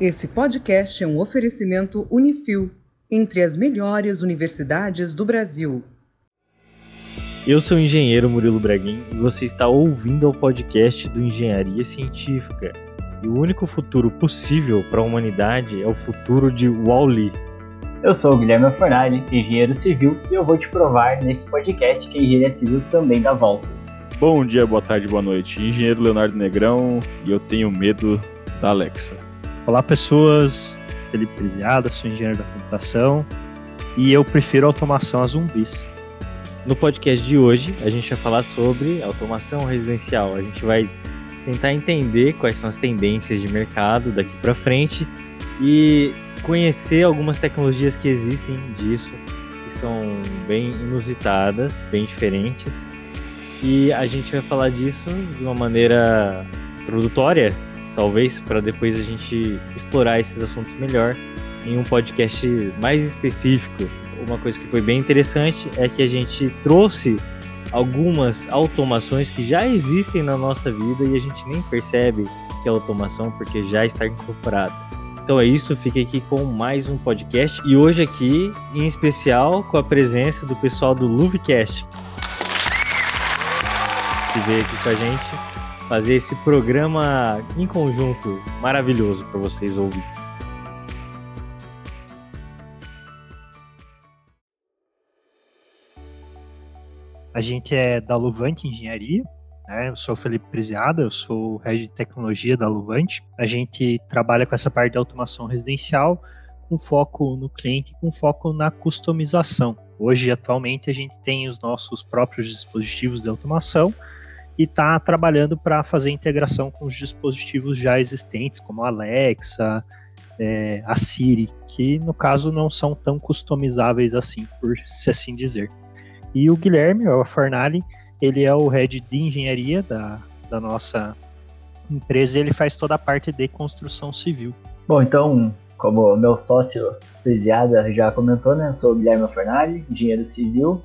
Esse podcast é um oferecimento Unifil, entre as melhores universidades do Brasil. Eu sou o engenheiro Murilo Braguin e você está ouvindo o podcast do Engenharia Científica. E o único futuro possível para a humanidade é o futuro de Wall-E. Eu sou o Guilherme Fornari, engenheiro civil, e eu vou te provar nesse podcast que a engenharia civil também dá voltas. Bom dia, boa tarde, boa noite. Engenheiro Leonardo Negrão e eu tenho medo da Alexa. Olá, pessoas. Felipe Prisiada, sou engenheiro da computação e eu prefiro automação a zumbis. No podcast de hoje, a gente vai falar sobre automação residencial. A gente vai tentar entender quais são as tendências de mercado daqui para frente e conhecer algumas tecnologias que existem disso, que são bem inusitadas, bem diferentes. E a gente vai falar disso de uma maneira introdutória, talvez para depois a gente explorar esses assuntos melhor em um podcast mais específico. Uma coisa que foi bem interessante é que a gente trouxe algumas automações que já existem na nossa vida e a gente nem percebe que é automação porque já está incorporada. Então é isso, fiquei aqui com mais um podcast e hoje aqui, em especial, com a presença do pessoal do Luvecast que veio aqui com a gente fazer esse programa em conjunto maravilhoso para vocês ouvintes. A gente é da Luvante Engenharia, né? Eu sou Felipe Prisiada, eu sou head de tecnologia da Luvante. A gente trabalha com essa parte de automação residencial, com foco no cliente, com foco na customização. Hoje, atualmente, a gente tem os nossos próprios dispositivos de automação e está trabalhando para fazer integração com os dispositivos já existentes, como a Alexa, é, a Siri, que no caso não são tão customizáveis assim, por se assim dizer. E o Guilherme, o Fornali, ele é o head de engenharia da, da nossa empresa e ele faz toda a parte de construção civil. Bom, então, como meu sócio Presiada já comentou, né? Sou o Guilherme Fornali, engenheiro civil.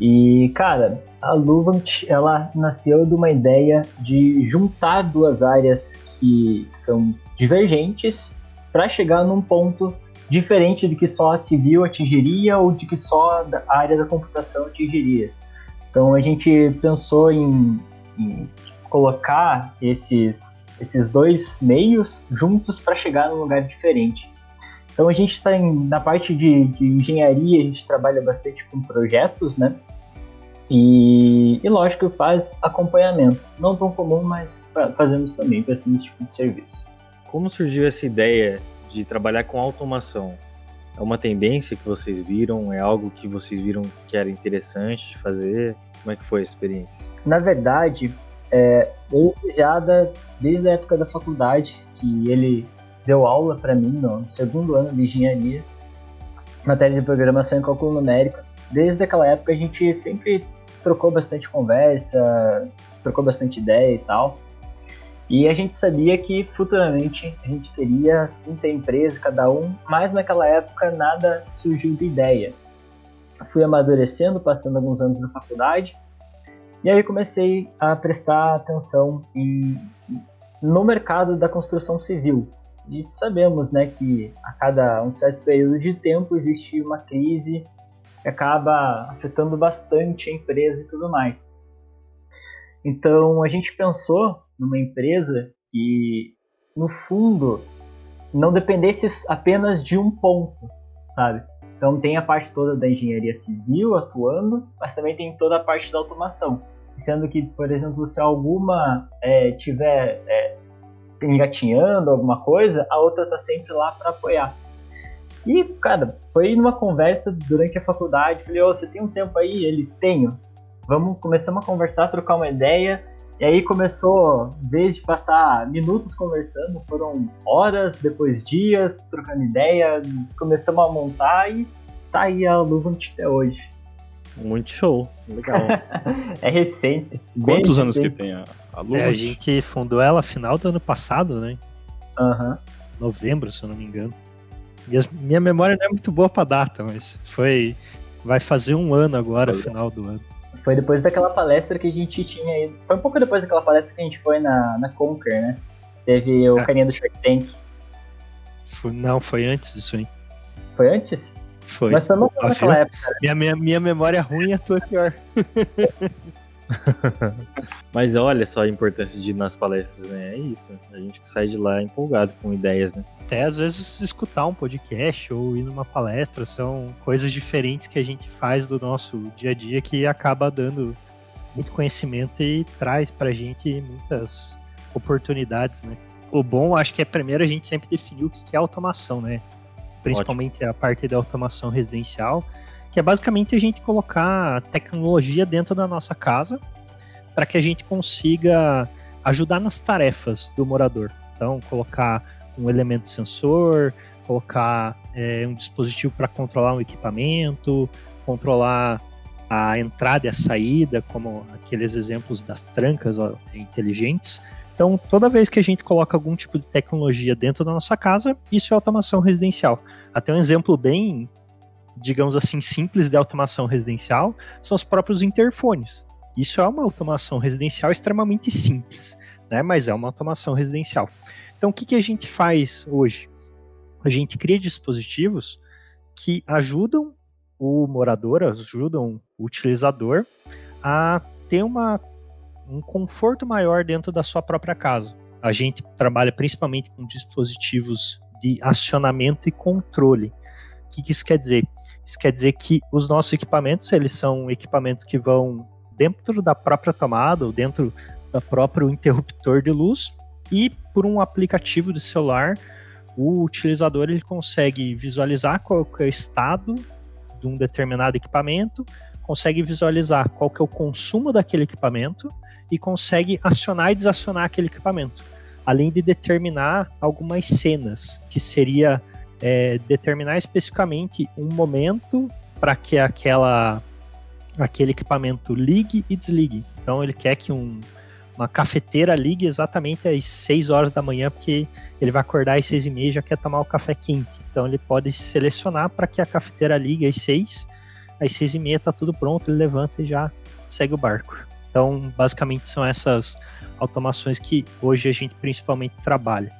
E, cara, a Luvant ela nasceu de uma ideia de juntar duas áreas que são divergentes para chegar num ponto diferente do que só a civil atingiria ou de que só a área da computação atingiria. Então a gente pensou em, em colocar esses, esses dois meios juntos para chegar num lugar diferente. Então a gente está na parte de, de engenharia, a gente trabalha bastante com projetos, né? E, e lógico, faz acompanhamento. Não tão comum, mas fazemos também, prestamos esse tipo de serviço. Como surgiu essa ideia de trabalhar com automação? É uma tendência que vocês viram? É algo que vocês viram que era interessante de fazer? Como é que foi a experiência? Na verdade, é, eu Ziada, desde a época da faculdade, que ele deu aula para mim no segundo ano de engenharia, matéria de programação e cálculo numérico. Desde aquela época a gente sempre trocou bastante conversa, trocou bastante ideia e tal. E a gente sabia que futuramente a gente teria sim ter empresa, cada um, mas naquela época nada surgiu de ideia. Fui amadurecendo, passando alguns anos na faculdade, e aí comecei a prestar atenção em, no mercado da construção civil. E sabemos né, que a cada um certo período de tempo existe uma crise acaba afetando bastante a empresa e tudo mais. Então a gente pensou numa empresa que, no fundo, não dependesse apenas de um ponto, sabe? Então tem a parte toda da engenharia civil atuando, mas também tem toda a parte da automação. Sendo que, por exemplo, se alguma é, tiver é, engatinhando alguma coisa, a outra está sempre lá para apoiar. E, cara, foi numa conversa durante a faculdade. Falei, ô, oh, você tem um tempo aí? Ele, tenho. Vamos, começamos a conversar, trocar uma ideia. E aí começou, desde passar minutos conversando, foram horas, depois dias, trocando ideia. Começamos a montar e tá aí a Luvant até hoje. Muito show, legal. é recente. Quantos recente. anos que tem a, a Luvant? É, a gente fundou ela final do ano passado, né? Aham. Uhum. Novembro, se eu não me engano. Minha, minha memória não é muito boa pra data, mas foi. Vai fazer um ano agora, foi. final do ano. Foi depois daquela palestra que a gente tinha ido. Foi um pouco depois daquela palestra que a gente foi na, na Conquer, né? Teve o é. carinha do Shark Tank. Foi- não, foi antes disso aí. Foi antes? Foi. Mas foi não Ah, naquela época. Minha, minha, minha memória ruim, a tua é pior. Mas olha só a importância de ir nas palestras, né? É isso. A gente sai de lá empolgado com ideias, né? Até às vezes escutar um podcast ou ir numa palestra são coisas diferentes que a gente faz do nosso dia a dia que acaba dando muito conhecimento e traz pra gente muitas oportunidades, né? O bom, acho que é primeiro a gente sempre definir o que é automação, né? Principalmente a parte da automação residencial, que é basicamente a gente colocar tecnologia dentro da nossa casa para que a gente consiga ajudar nas tarefas do morador. Então, colocar um elemento sensor, colocar é, um dispositivo para controlar um equipamento, controlar a entrada e a saída, como aqueles exemplos das trancas ó, inteligentes. Então, toda vez que a gente coloca algum tipo de tecnologia dentro da nossa casa, isso é automação residencial. Até um exemplo bem, digamos assim, simples de automação residencial são os próprios interfones. Isso é uma automação residencial extremamente simples, né? Mas é uma automação residencial. Então, o que, que a gente faz hoje? A gente cria dispositivos que ajudam o morador, ajudam o utilizador a ter uma, um conforto maior dentro da sua própria casa. A gente trabalha principalmente com dispositivos de acionamento e controle. O que, que isso quer dizer? Isso quer dizer que os nossos equipamentos, eles são equipamentos que vão dentro da própria tomada ou dentro do próprio interruptor de luz. E por um aplicativo de celular, o utilizador ele consegue visualizar qual é o estado de um determinado equipamento, consegue visualizar qual que é o consumo daquele equipamento e consegue acionar e desacionar aquele equipamento, além de determinar algumas cenas, que seria é, determinar especificamente um momento para que aquela aquele equipamento ligue e desligue. Então ele quer que um, uma cafeteira ligue exatamente às 6 horas da manhã, porque ele vai acordar às 6 e meia e já quer tomar o café quente. Então ele pode selecionar para que a cafeteira ligue às 6, às 6 e meia está tudo pronto, ele levanta e já segue o barco. Então basicamente são essas automações que hoje a gente principalmente trabalha.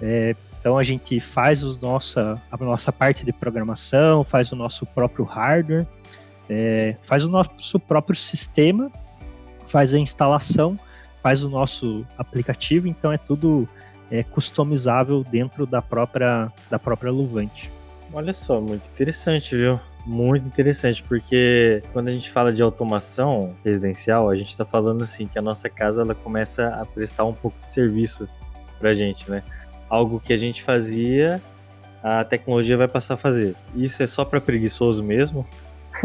É, então a gente faz os nossa, a nossa parte de programação, faz o nosso próprio hardware, é, faz o nosso próprio sistema, faz a instalação, faz o nosso aplicativo, então é tudo é, customizável dentro da própria, da própria Luvante. Olha só, muito interessante, viu? Muito interessante, porque quando a gente fala de automação residencial, a gente está falando assim que a nossa casa ela começa a prestar um pouco de serviço pra gente, né? Algo que a gente fazia, a tecnologia vai passar a fazer. Isso é só para preguiçoso mesmo?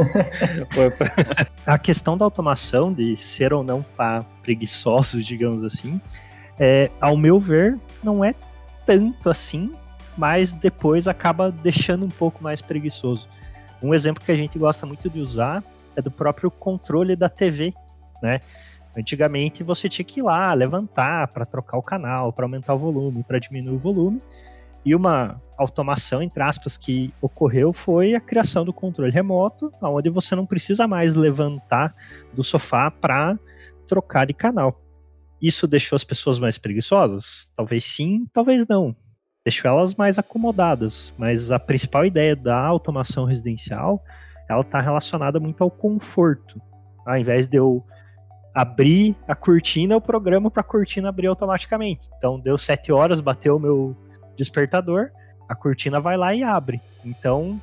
É A questão da automação, de ser ou não para preguiçosos, digamos assim, é, ao meu ver, não é tanto assim, mas depois acaba deixando um pouco mais preguiçoso. Um exemplo que a gente gosta muito de usar é do próprio controle da TV, né? Antigamente você tinha que ir lá levantar para trocar o canal, para aumentar o volume, para diminuir o volume. E uma automação, entre aspas, que ocorreu foi a criação do controle remoto, onde você não precisa mais levantar do sofá para trocar de canal. Isso deixou as pessoas mais preguiçosas? Talvez sim, talvez não. Deixou elas mais acomodadas, mas a principal ideia da automação residencial, ela está relacionada muito ao conforto. Ao invés de eu abrir a cortina, eu programo para a cortina abrir automaticamente. Então deu sete horas, bateu o meu despertador, a cortina vai lá e abre. Então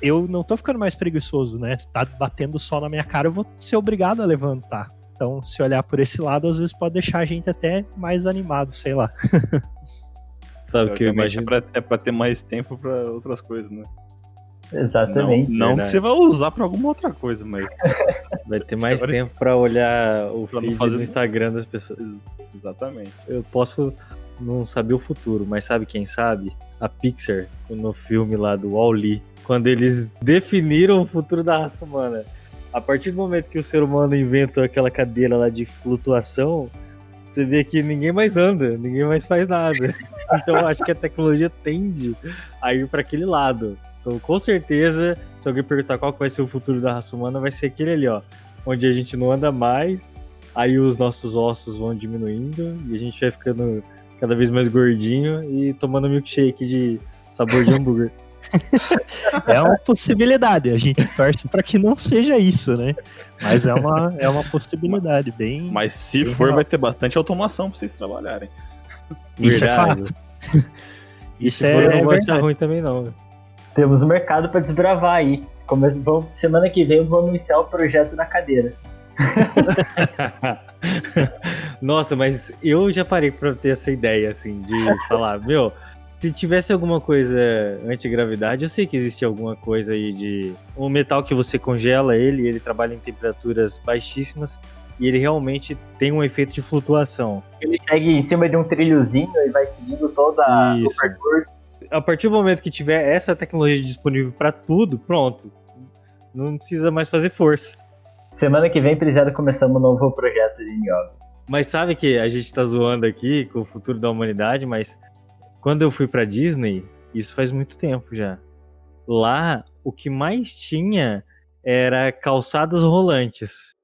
eu não tô ficando mais preguiçoso, né? Tá batendo sol na minha cara, eu vou ser obrigado a levantar. Então, se olhar por esse lado, às vezes pode deixar a gente até mais animado, sei lá. Sabe o que eu imagino? É pra, é pra ter mais tempo pra outras coisas, né? Exatamente. Não, não que você vai usar pra alguma outra coisa, mas. Vai ter mais Teori- tempo pra olhar o Pra feed fazer- do Instagram das pessoas. Ex- Exatamente. Eu posso não saber o futuro, mas sabe quem sabe? A Pixar, no filme lá do Wall-E, quando eles definiram o futuro da raça humana. A partir do momento que o ser humano inventa aquela cadeira lá de flutuação, você vê que ninguém mais anda, ninguém mais faz nada. Então eu acho que a tecnologia tende a ir para aquele lado. Então, com certeza, se alguém perguntar qual vai ser o futuro da raça humana, vai ser aquele ali, ó, onde a gente não anda mais, aí os nossos ossos vão diminuindo e a gente vai ficando cada vez mais gordinho e tomando milkshake de sabor de hambúrguer. é uma possibilidade. A gente torce para que não seja isso, né? Mas é uma, é uma possibilidade bem. Mas se bem for, real. vai ter bastante automação pra vocês trabalharem. Isso é Verdade. fato. E Isso se é, for, eu não vou achar ruim também, não. Temos um mercado para desbravar aí. Vamos- semana que vem vamos iniciar o projeto da cadeira. Nossa, mas eu já parei pra ter essa ideia, assim, de falar, meu, se tivesse alguma coisa antigravidade, eu sei que existe alguma coisa aí de um metal que você congela ele, ele trabalha em temperaturas baixíssimas e ele realmente tem um efeito de flutuação. Ele segue em cima de um trilhozinho e vai seguindo toda Isso. percurso. A partir do momento que tiver essa tecnologia disponível pra tudo, pronto. Não precisa mais fazer força. Semana que vem, Prisada, começamos um novo projeto de yoga. Mas sabe que a gente tá zoando aqui com o futuro da humanidade, mas quando eu fui pra Disney, isso faz muito tempo já. Lá, o que mais tinha era calçadas rolantes.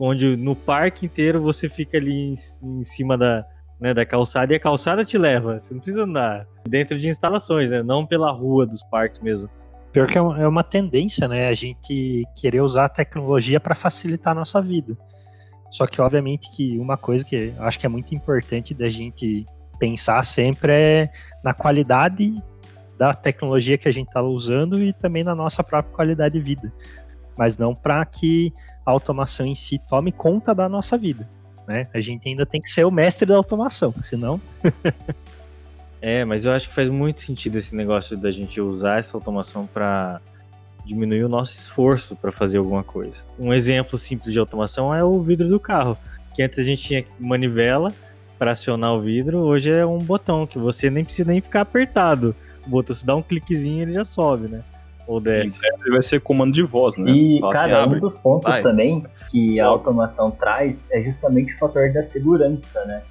Onde no parque inteiro você fica ali em, em cima da, né, da calçada e a calçada te leva. Você não precisa andar dentro de instalações, né? Não pela rua dos parques mesmo. Pior que é uma, é uma tendência, né? A gente querer usar a tecnologia para facilitar a nossa vida. Só que, obviamente, que uma coisa que eu acho que é muito importante da gente pensar sempre é na qualidade da tecnologia que a gente está usando e também na nossa própria qualidade de vida. Mas não para que a automação em si tome conta da nossa vida. Né? A gente ainda tem que ser o mestre da automação, senão É, mas eu acho que faz muito sentido esse negócio da gente usar essa automação para diminuir o nosso esforço para fazer alguma coisa. Um exemplo simples de automação é o vidro do carro, que antes a gente tinha manivela para acionar o vidro, hoje é um botão que você nem precisa nem ficar apertado. O botão, se dá um cliquezinho, ele já sobe, né? Desce. breve vai ser comando de voz, né? E, Fala assim, cara, abre. um dos pontos vai. também que a automação traz é justamente o fator da segurança, né?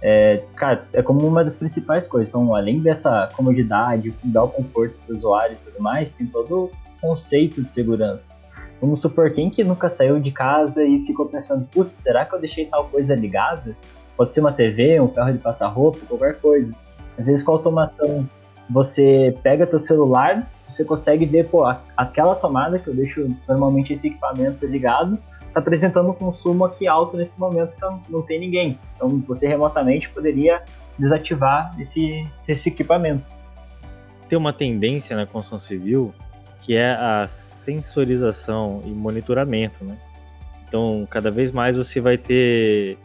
É, cara, é como uma das principais coisas. Então, além dessa comodidade, dar o conforto do usuário e tudo mais, tem todo o conceito de segurança. Vamos supor, quem que nunca saiu de casa e ficou pensando, putz, será que eu deixei tal coisa ligada? Pode ser uma TV, um ferro de passar roupa, qualquer coisa. Às vezes com a automação, você pega teu celular, você consegue ver, pô, aquela tomada que eu deixo normalmente esse equipamento ligado, está apresentando um consumo aqui alto nesse momento, então não tem ninguém. Então você remotamente poderia desativar esse, esse equipamento. Tem uma tendência na construção civil que é a sensorização e monitoramento, né? Então, cada vez mais você vai ter,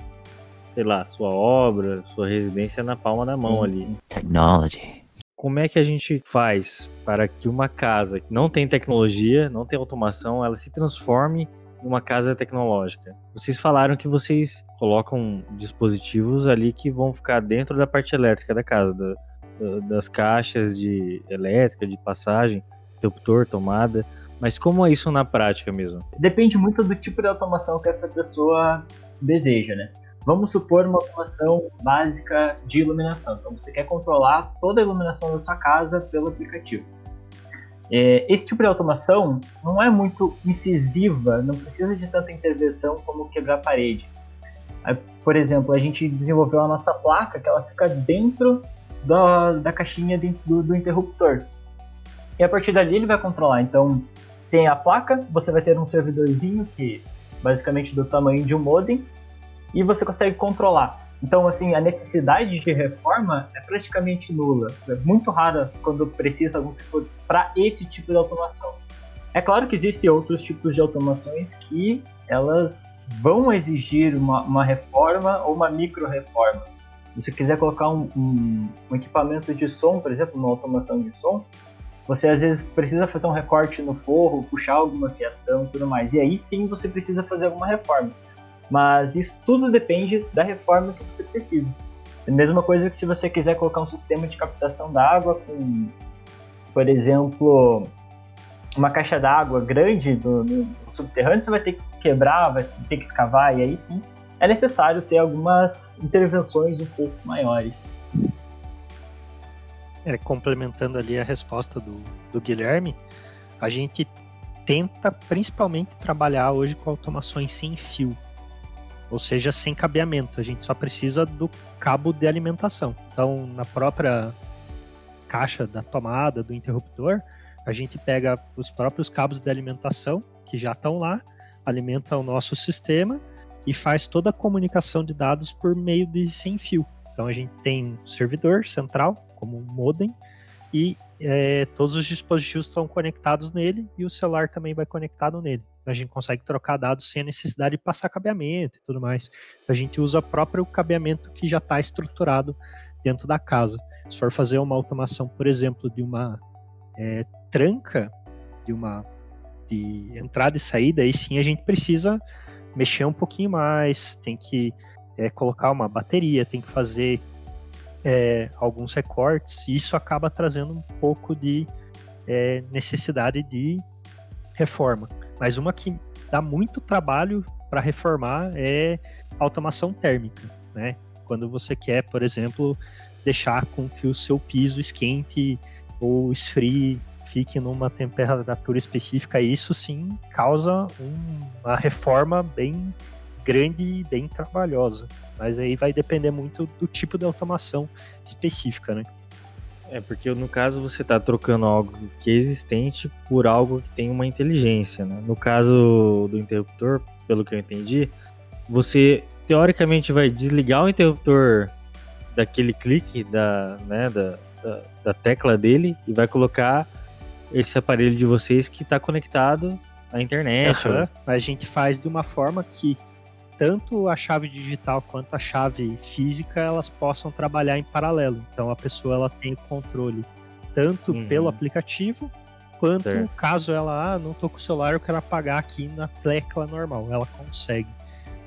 sei lá, sua obra, sua residência na palma da mão Sim, ali. sim. Technology. Como é que a gente faz para que uma casa que não tem tecnologia, não tem automação, ela se transforme em uma casa tecnológica? Vocês falaram que vocês colocam dispositivos ali que vão ficar dentro da parte elétrica da casa, da- da- das caixas de elétrica, de passagem, interruptor, tomada. Mas como é isso na prática mesmo? Depende muito do tipo de automação que essa pessoa deseja, né? Vamos supor uma automação básica de iluminação. Então você quer controlar toda a iluminação da sua casa pelo aplicativo. É, esse tipo de automação não é muito incisiva, não precisa de tanta intervenção como quebrar a parede. Por exemplo, a gente desenvolveu a nossa placa que ela fica dentro da, da caixinha do, do interruptor. E a partir dali ele vai controlar. Então tem a placa, você vai ter um servidorzinho que basicamente do tamanho de um modem e você consegue controlar. Então, assim, a necessidade de reforma é praticamente nula. É muito rara quando precisa algum tipo para esse tipo de automação. É claro que existem outros tipos de automações que elas vão exigir uma, uma reforma ou uma micro-reforma. Se você quiser colocar um, um, um equipamento de som, por exemplo, uma automação de som, você às vezes precisa fazer um recorte no forro, puxar alguma fiação e tudo mais. E aí sim você precisa fazer alguma reforma. Mas isso tudo depende da reforma que você precisa. É a mesma coisa que se você quiser colocar um sistema de captação d'água com, por exemplo, uma caixa d'água grande no, no subterrâneo, você vai ter que quebrar, vai ter que escavar, e aí sim é necessário ter algumas intervenções um pouco maiores. É, complementando ali a resposta do, do Guilherme, a gente tenta principalmente trabalhar hoje com automações sem fio, ou seja, sem cabeamento. A gente só precisa do cabo de alimentação. Então, na própria caixa da tomada, do interruptor, a gente pega os próprios cabos de alimentação que já estão lá, alimenta o nosso sistema e faz toda a comunicação de dados por meio de sem fio. Então a gente tem um servidor central, como um modem, e é, todos os dispositivos estão conectados nele e o celular também vai conectado nele. A gente consegue trocar dados sem a necessidade de passar cabeamento e tudo mais. Então, a gente usa o próprio cabeamento que já está estruturado dentro da casa. Se for fazer uma automação, por exemplo, de uma é, tranca, de uma de entrada e saída, aí sim a gente precisa mexer um pouquinho mais, tem que é, colocar uma bateria, tem que fazer é, alguns recortes, e isso acaba trazendo um pouco de é, necessidade de reforma. Mas uma que dá muito trabalho para reformar é automação térmica, né? Quando você quer, por exemplo, deixar com que o seu piso esquente ou esfrie, fique numa temperatura específica, isso sim causa uma reforma bem grande e bem trabalhosa. Mas aí vai depender muito do tipo de automação específica, né? É, porque no caso você está trocando algo que é existente por algo que tem uma inteligência, né? No caso do interruptor, pelo que eu entendi, você teoricamente vai desligar o interruptor daquele clique da, né, da, da, da tecla dele e vai colocar esse aparelho de vocês que está conectado à internet. Uhum. A gente faz de uma forma que tanto a chave digital quanto a chave física elas possam trabalhar em paralelo. Então a pessoa ela tem o controle tanto uhum. pelo aplicativo quanto certo. caso ela ah, não tô com o celular eu quero apagar aqui na tecla normal, ela consegue.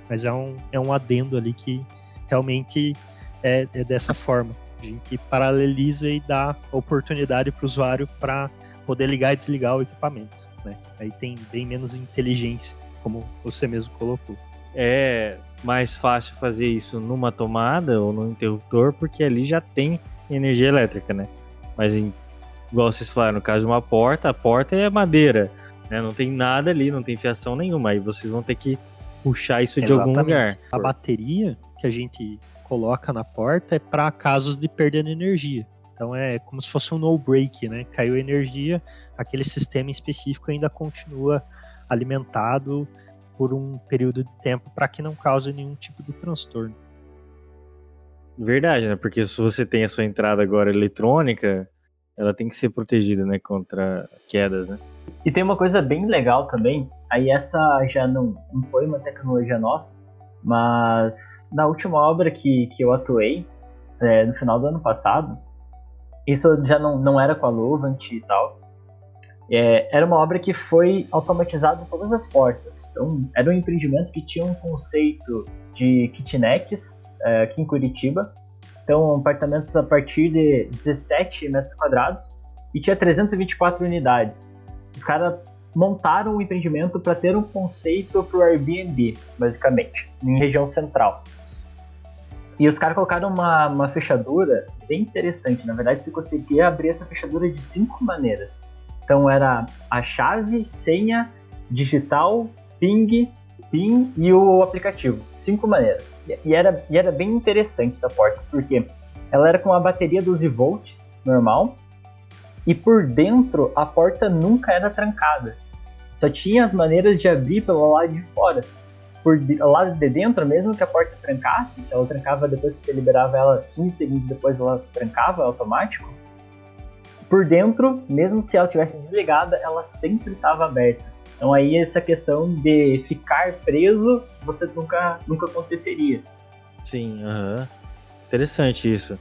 Mas é um, é um adendo ali que realmente é, é dessa forma. A gente paraleliza e dá oportunidade para o usuário para poder ligar e desligar o equipamento. Né? Aí tem bem menos inteligência, como você mesmo colocou é mais fácil fazer isso numa tomada ou no interruptor, porque ali já tem energia elétrica, né? Mas em, igual vocês falaram, no caso de uma porta, a porta é madeira, né? Não tem nada ali, não tem fiação nenhuma. Aí vocês vão ter que puxar isso de algum lugar. A bateria que a gente coloca na porta é para casos de perda de energia. Então é como se fosse um no break, né? Caiu energia, aquele sistema específico ainda continua alimentado por um período de tempo para que não cause nenhum tipo de transtorno. Verdade, né? Porque se você tem a sua entrada agora eletrônica, ela tem que ser protegida, né, contra quedas, né? E tem uma coisa bem legal também, aí essa já não, não foi uma tecnologia nossa, mas na última obra que, que eu atuei, é, no final do ano passado, isso já não, não era com a Luvant e tal, é, era uma obra que foi automatizada em todas as portas. Então, era um empreendimento que tinha um conceito de kitnets é, aqui em Curitiba. Então, apartamentos a partir de 17 metros quadrados e tinha 324 unidades. Os caras montaram o empreendimento para ter um conceito para o Airbnb, basicamente, em região central. E os caras colocaram uma, uma fechadura bem interessante. Na verdade, você conseguia abrir essa fechadura de cinco maneiras. Então era a chave, senha, digital, ping, PIN e o aplicativo. Cinco maneiras. E era, e era bem interessante essa porta, porque ela era com a bateria 12 volts normal e por dentro a porta nunca era trancada. Só tinha as maneiras de abrir pelo lado de fora. Por lado de dentro, mesmo que a porta trancasse, ela trancava depois que você liberava ela 15 segundos depois ela trancava automático por dentro, mesmo que ela tivesse desligada, ela sempre estava aberta. Então aí essa questão de ficar preso, você nunca, nunca aconteceria. Sim, uhum. interessante isso.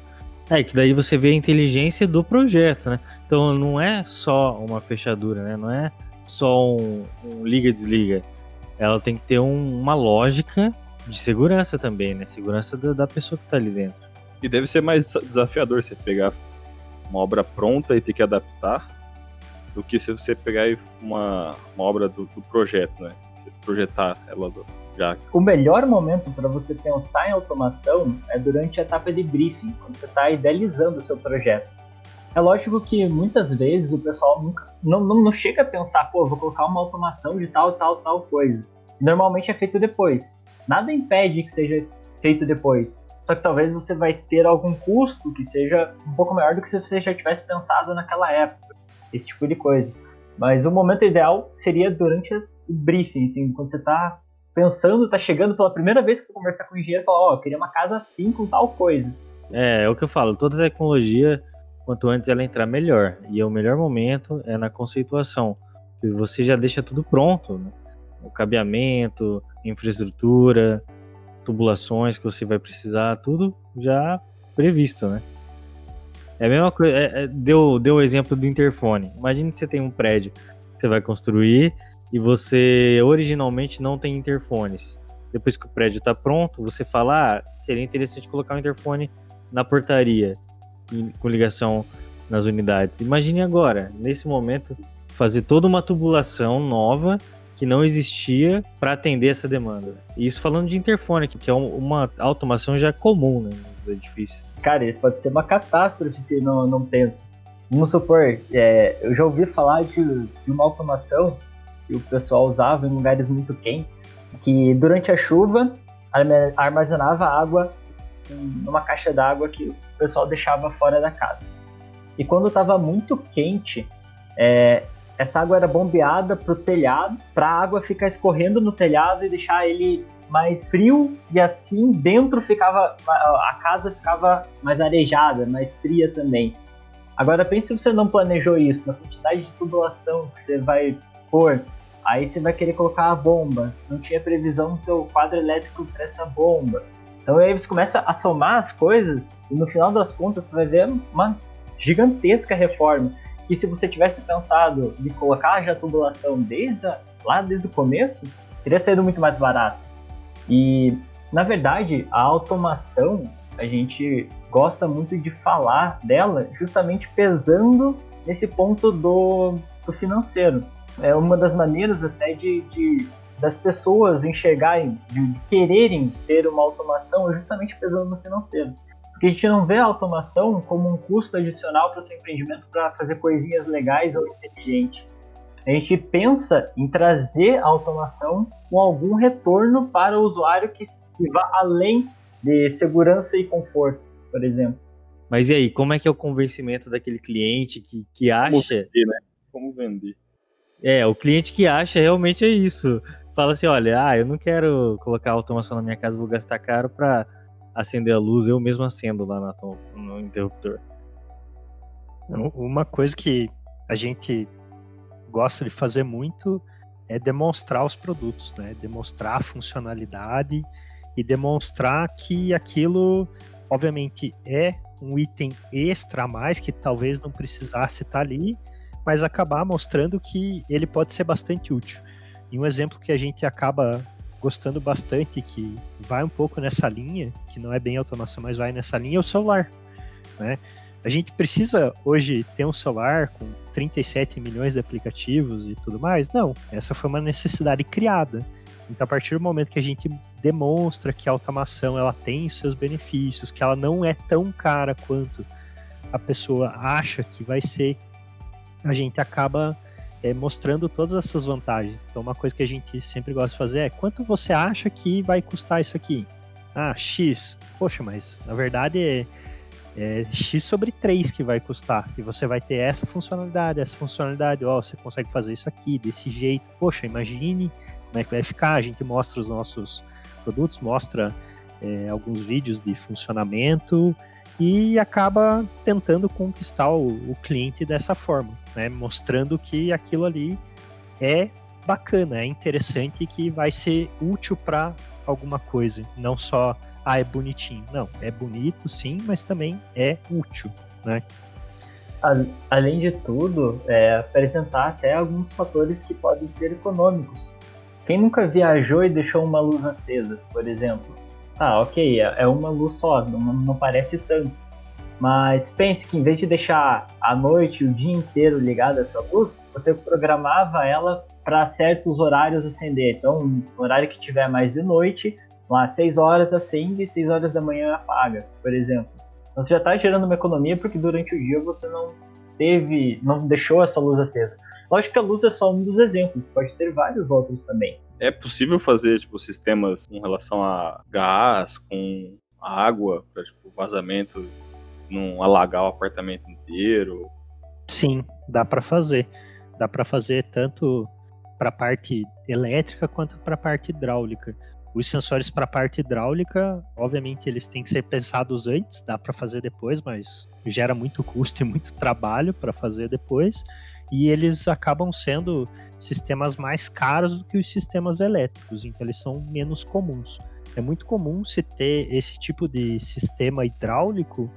É que daí você vê a inteligência do projeto, né? Então não é só uma fechadura, né? Não é só um, um liga-desliga. Ela tem que ter um, uma lógica de segurança também, né? Segurança da, da pessoa que está ali dentro. E deve ser mais desafiador você pegar uma obra pronta e ter que adaptar do que se você pegar uma, uma obra do, do projeto, né? Você projetar ela já. O melhor momento para você pensar em automação é durante a etapa de briefing, quando você está idealizando o seu projeto. É lógico que muitas vezes o pessoal nunca, não, não, não chega a pensar, pô, vou colocar uma automação de tal, tal, tal coisa. Normalmente é feito depois. Nada impede que seja feito depois. Só que talvez você vai ter algum custo que seja um pouco maior do que se você já tivesse pensado naquela época, esse tipo de coisa. Mas o momento ideal seria durante o briefing, assim, quando você está pensando, está chegando pela primeira vez que você conversar com o engenheiro e falar, ó, oh, eu queria uma casa assim com tal coisa. É, é o que eu falo, toda tecnologia, quanto antes ela entrar, melhor. E o melhor momento é na conceituação, que você já deixa tudo pronto, né? O cabeamento, infraestrutura, tubulações que você vai precisar, tudo já previsto, né? É a mesma coisa, é, é, deu, deu o exemplo do interfone. Imagine que você tem um prédio que você vai construir e você originalmente não tem interfones. Depois que o prédio está pronto, você fala, ah, seria interessante colocar um interfone na portaria com ligação nas unidades. Imagine agora, nesse momento, fazer toda uma tubulação nova que não existia para atender essa demanda. E isso falando de interfone, que é uma automação já comum né, nos edifícios. Cara, ele pode ser uma catástrofe se não, não pensa. Vamos supor, é, eu já ouvi falar de, de uma automação que o pessoal usava em lugares muito quentes, que durante a chuva armazenava água numa caixa d'água que o pessoal deixava fora da casa. E quando estava muito quente, é, essa água era bombeada para o telhado, para a água ficar escorrendo no telhado e deixar ele mais frio e assim dentro ficava a casa ficava mais arejada, mais fria também. Agora pense se você não planejou isso, a quantidade de tubulação que você vai pôr, aí você vai querer colocar a bomba, não tinha previsão no seu quadro elétrico para essa bomba. Então aí você começa a somar as coisas e no final das contas você vai ver uma gigantesca reforma. E se você tivesse pensado de colocar já a tubulação desde lá desde o começo, teria sido muito mais barato. E na verdade, a automação, a gente gosta muito de falar dela justamente pesando nesse ponto do, do financeiro. É uma das maneiras até de, de das pessoas enxergarem, de quererem ter uma automação, justamente pesando no financeiro. Porque a gente não vê a automação como um custo adicional para o seu empreendimento para fazer coisinhas legais ou inteligentes. A gente pensa em trazer a automação com algum retorno para o usuário que, que vá além de segurança e conforto, por exemplo. Mas e aí, como é que é o convencimento daquele cliente que, que acha. Como vender, né? Como vender. É, o cliente que acha realmente é isso fala assim, olha, ah, eu não quero colocar automação na minha casa, vou gastar caro para acender a luz, eu mesmo acendo lá no, no interruptor. Uma coisa que a gente gosta de fazer muito é demonstrar os produtos, né? Demonstrar a funcionalidade e demonstrar que aquilo, obviamente, é um item extra a mais que talvez não precisasse estar ali, mas acabar mostrando que ele pode ser bastante útil. E um exemplo que a gente acaba gostando bastante, que vai um pouco nessa linha, que não é bem automação, mas vai nessa linha, é o celular. Né? A gente precisa hoje ter um celular com 37 milhões de aplicativos e tudo mais? Não, essa foi uma necessidade criada. Então, a partir do momento que a gente demonstra que a automação ela tem seus benefícios, que ela não é tão cara quanto a pessoa acha que vai ser, a gente acaba é, mostrando todas essas vantagens. Então, uma coisa que a gente sempre gosta de fazer é quanto você acha que vai custar isso aqui? Ah, X. Poxa, mas na verdade é, é X sobre 3 que vai custar. E você vai ter essa funcionalidade, essa funcionalidade. Ó, oh, você consegue fazer isso aqui, desse jeito. Poxa, imagine como é que vai ficar. A gente mostra os nossos produtos, mostra é, alguns vídeos de funcionamento e acaba tentando conquistar o, o cliente dessa forma, né? mostrando que aquilo ali é bacana, é interessante e que vai ser útil para alguma coisa, não só ah, é bonitinho. Não, é bonito sim, mas também é útil, né? Além de tudo, é, apresentar até alguns fatores que podem ser econômicos. Quem nunca viajou e deixou uma luz acesa, por exemplo? Ah, ok, é, é uma luz só, não, não parece tanto. Mas pense que em vez de deixar a noite, o dia inteiro ligada essa luz, você programava ela para certos horários acender. Então, no horário que tiver mais de noite, lá 6 horas acende e 6 horas da manhã apaga, por exemplo. Então, você já está gerando uma economia porque durante o dia você não teve, não deixou essa luz acesa. Lógico que a luz é só um dos exemplos, pode ter vários outros também. É possível fazer tipo sistemas com relação a gás, com água para tipo, vazamento não alagar o apartamento inteiro? Sim, dá para fazer. Dá para fazer tanto para a parte elétrica quanto para a parte hidráulica. Os sensores para a parte hidráulica, obviamente, eles têm que ser pensados antes, dá para fazer depois, mas gera muito custo e muito trabalho para fazer depois. E eles acabam sendo sistemas mais caros do que os sistemas elétricos, então eles são menos comuns. É muito comum se ter esse tipo de sistema hidráulico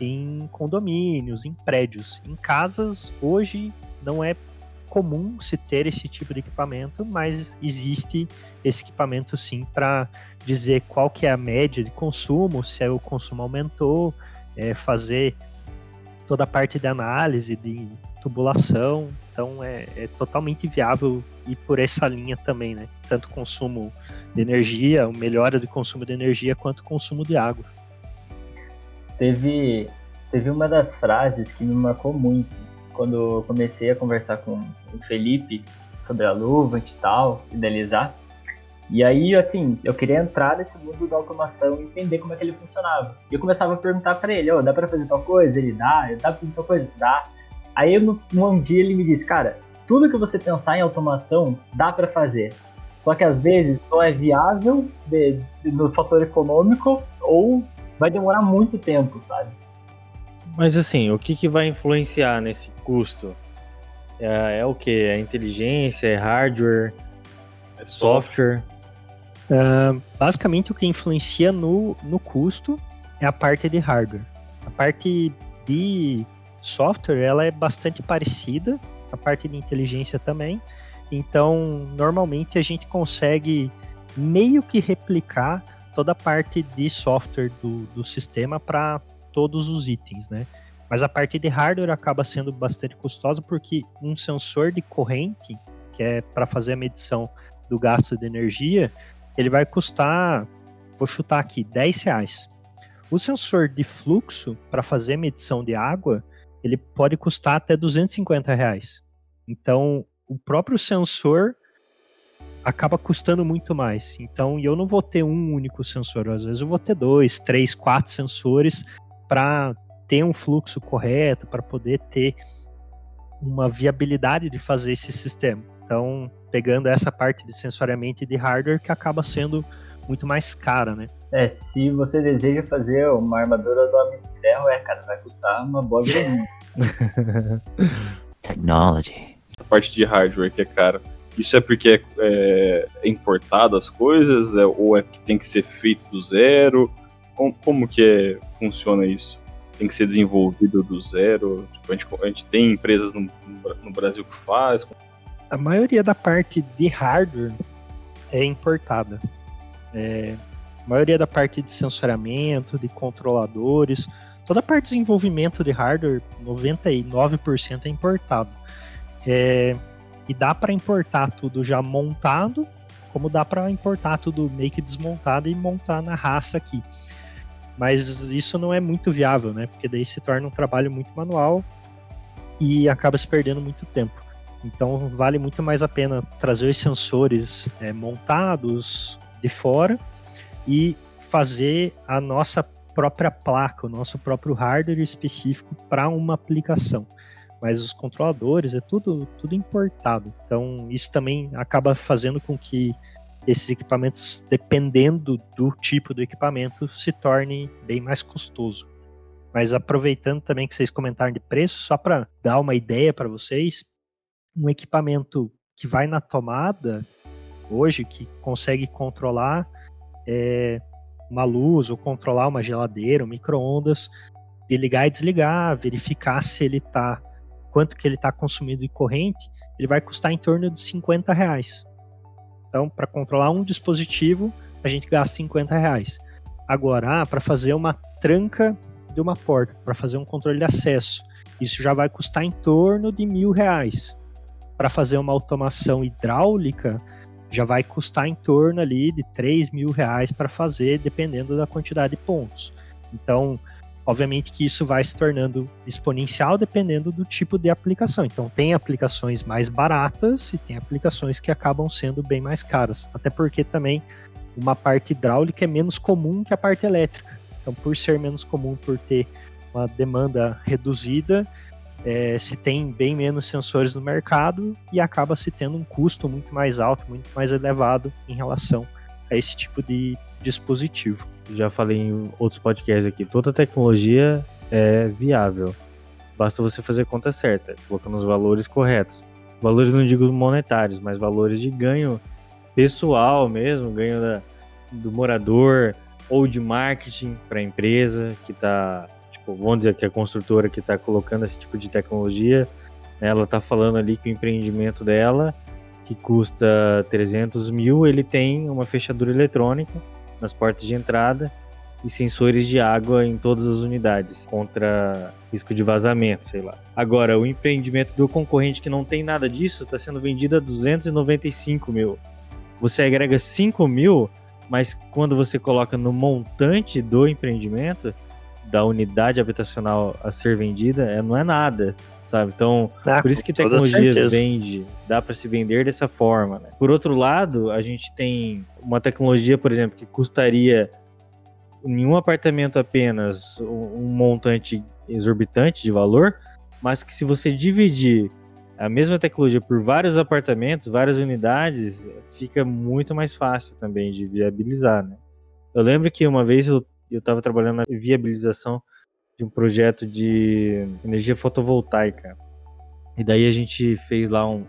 em condomínios, em prédios. Em casas, hoje não é comum se ter esse tipo de equipamento, mas existe esse equipamento sim para dizer qual que é a média de consumo, se o consumo aumentou, é, fazer toda a parte de análise, de tubulação, então é, é, totalmente viável ir por essa linha também, né? Tanto consumo de energia, melhora do consumo de energia, quanto consumo de água. Teve, teve uma das frases que me marcou muito, quando comecei a conversar com o Felipe sobre a luva e tal, idealizar. E aí, assim, eu queria entrar nesse mundo da automação e entender como é que ele funcionava. E eu começava a perguntar para ele, oh, dá para fazer tal coisa? Ele dá, dá pra fazer tal coisa? Dá. Aí, um dia ele me disse, cara, tudo que você pensar em automação, dá para fazer. Só que às vezes não é viável de, de, no fator econômico ou vai demorar muito tempo, sabe? Mas assim, o que, que vai influenciar nesse custo? É, é o que? É inteligência? É hardware? É software? Uh, basicamente, o que influencia no, no custo é a parte de hardware. A parte de software ela é bastante parecida, a parte de inteligência também. Então, normalmente a gente consegue meio que replicar toda a parte de software do, do sistema para todos os itens, né? Mas a parte de hardware acaba sendo bastante custosa porque um sensor de corrente, que é para fazer a medição do gasto de energia, ele vai custar, vou chutar aqui, 10 reais. O sensor de fluxo, para fazer medição de água, ele pode custar até 250 reais. Então, o próprio sensor acaba custando muito mais. Então, eu não vou ter um único sensor, às vezes eu vou ter dois, três, quatro sensores para ter um fluxo correto, para poder ter uma viabilidade de fazer esse sistema. Então, pegando essa parte de sensoriamento e de hardware que acaba sendo A maioria da parte de hardware é importada. É, a maioria da parte de sensoriamento, de controladores, toda a parte de desenvolvimento de hardware, 99% é importado. É, e dá para importar tudo já montado, como dá para importar tudo meio que desmontado e montar na raça aqui. Mas isso não é muito viável, né? Porque daí se torna um trabalho muito manual e acaba se perdendo muito tempo. Então vale muito mais a pena trazer os sensores é, montados de fora e fazer a nossa própria placa, o nosso próprio hardware específico para uma aplicação. Mas os controladores é tudo, tudo importado. Então isso também acaba fazendo com que esses equipamentos, dependendo do tipo do equipamento, se torne bem mais custoso. Mas aproveitando também que vocês comentaram de preço, só para dar uma ideia para vocês, um equipamento que vai na tomada hoje, que consegue controlar é, uma luz ou controlar uma geladeira, um micro-ondas, ligar e desligar, verificar se ele está quanto que ele está consumindo de corrente, ele vai custar em torno de 50 reais. Então, para controlar um dispositivo, a gente gasta 50 reais. Agora, ah, para fazer uma tranca de uma porta, para fazer um controle de acesso, isso já vai custar em torno de mil reais. Para fazer uma automação hidráulica, já vai custar em torno ali de 3 mil reais para fazer, dependendo da quantidade de pontos. Então, Obviamente que isso vai se tornando exponencial dependendo do tipo de aplicação. Então, tem aplicações mais baratas e tem aplicações que acabam sendo bem mais caras. Até porque também uma parte hidráulica é menos comum que a parte elétrica. Então, por ser menos comum, por ter uma demanda reduzida, é, se tem bem menos sensores no mercado e acaba se tendo um custo muito mais alto, muito mais elevado em relação a esse tipo de dispositivo. Já falei em outros podcasts aqui, toda tecnologia é viável. Basta você fazer a conta certa, colocando os valores corretos. Valores não digo monetários, mas valores de ganho pessoal mesmo, ganho da, do morador ou de marketing para a empresa que está vamos dizer que a construtora que está colocando esse tipo de tecnologia, ela está falando ali que o empreendimento dela, que custa 300 mil, ele tem uma fechadura eletrônica nas portas de entrada e sensores de água em todas as unidades contra risco de vazamento, sei lá. Agora, o empreendimento do concorrente que não tem nada disso está sendo vendido a 295 mil. Você agrega 5 mil, mas quando você coloca no montante do empreendimento, da unidade habitacional a ser vendida é, não é nada, sabe? Então, ah, por isso que tecnologia vende, dá para se vender dessa forma. Né? Por outro lado, a gente tem uma tecnologia, por exemplo, que custaria em um apartamento apenas um montante exorbitante de valor, mas que se você dividir a mesma tecnologia por vários apartamentos, várias unidades, fica muito mais fácil também de viabilizar, né? Eu lembro que uma vez eu eu estava trabalhando na viabilização de um projeto de energia fotovoltaica. E daí a gente fez lá um,